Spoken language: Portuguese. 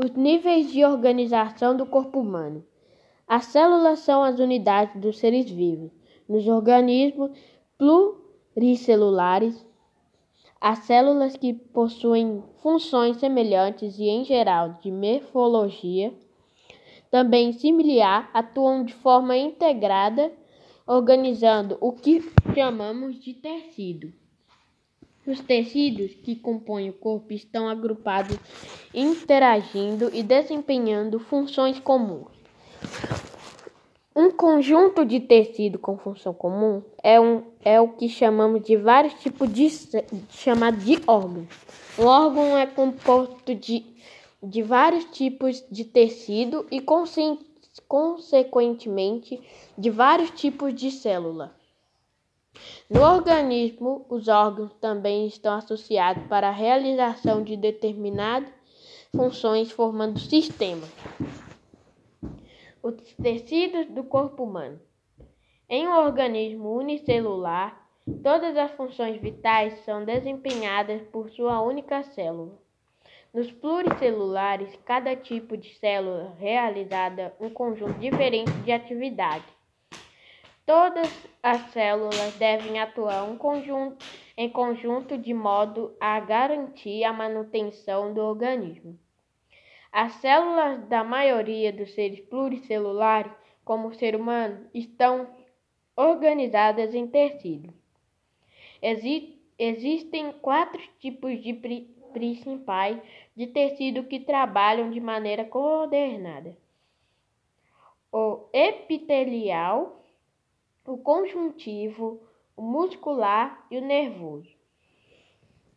Os níveis de organização do corpo humano. As células são as unidades dos seres vivos. Nos organismos pluricelulares, as células que possuem funções semelhantes e, em geral, de morfologia também similar, atuam de forma integrada, organizando o que chamamos de tecido. Os tecidos que compõem o corpo estão agrupados, interagindo e desempenhando funções comuns. Um conjunto de tecido com função comum é, um, é o que chamamos de vários tipos de chamado de órgão. Um órgão é composto de, de vários tipos de tecido e consequentemente de vários tipos de célula. No organismo, os órgãos também estão associados para a realização de determinadas funções, formando sistemas. Os tecidos do corpo humano. Em um organismo unicelular, todas as funções vitais são desempenhadas por sua única célula. Nos pluricelulares, cada tipo de célula realiza um conjunto diferente de atividades. Todas as células devem atuar um conjunto, em conjunto de modo a garantir a manutenção do organismo. As células da maioria dos seres pluricelulares, como o ser humano, estão organizadas em tecidos. Exi existem quatro tipos de pri principais de tecido que trabalham de maneira coordenada: o epitelial, o conjuntivo, o muscular e o nervoso.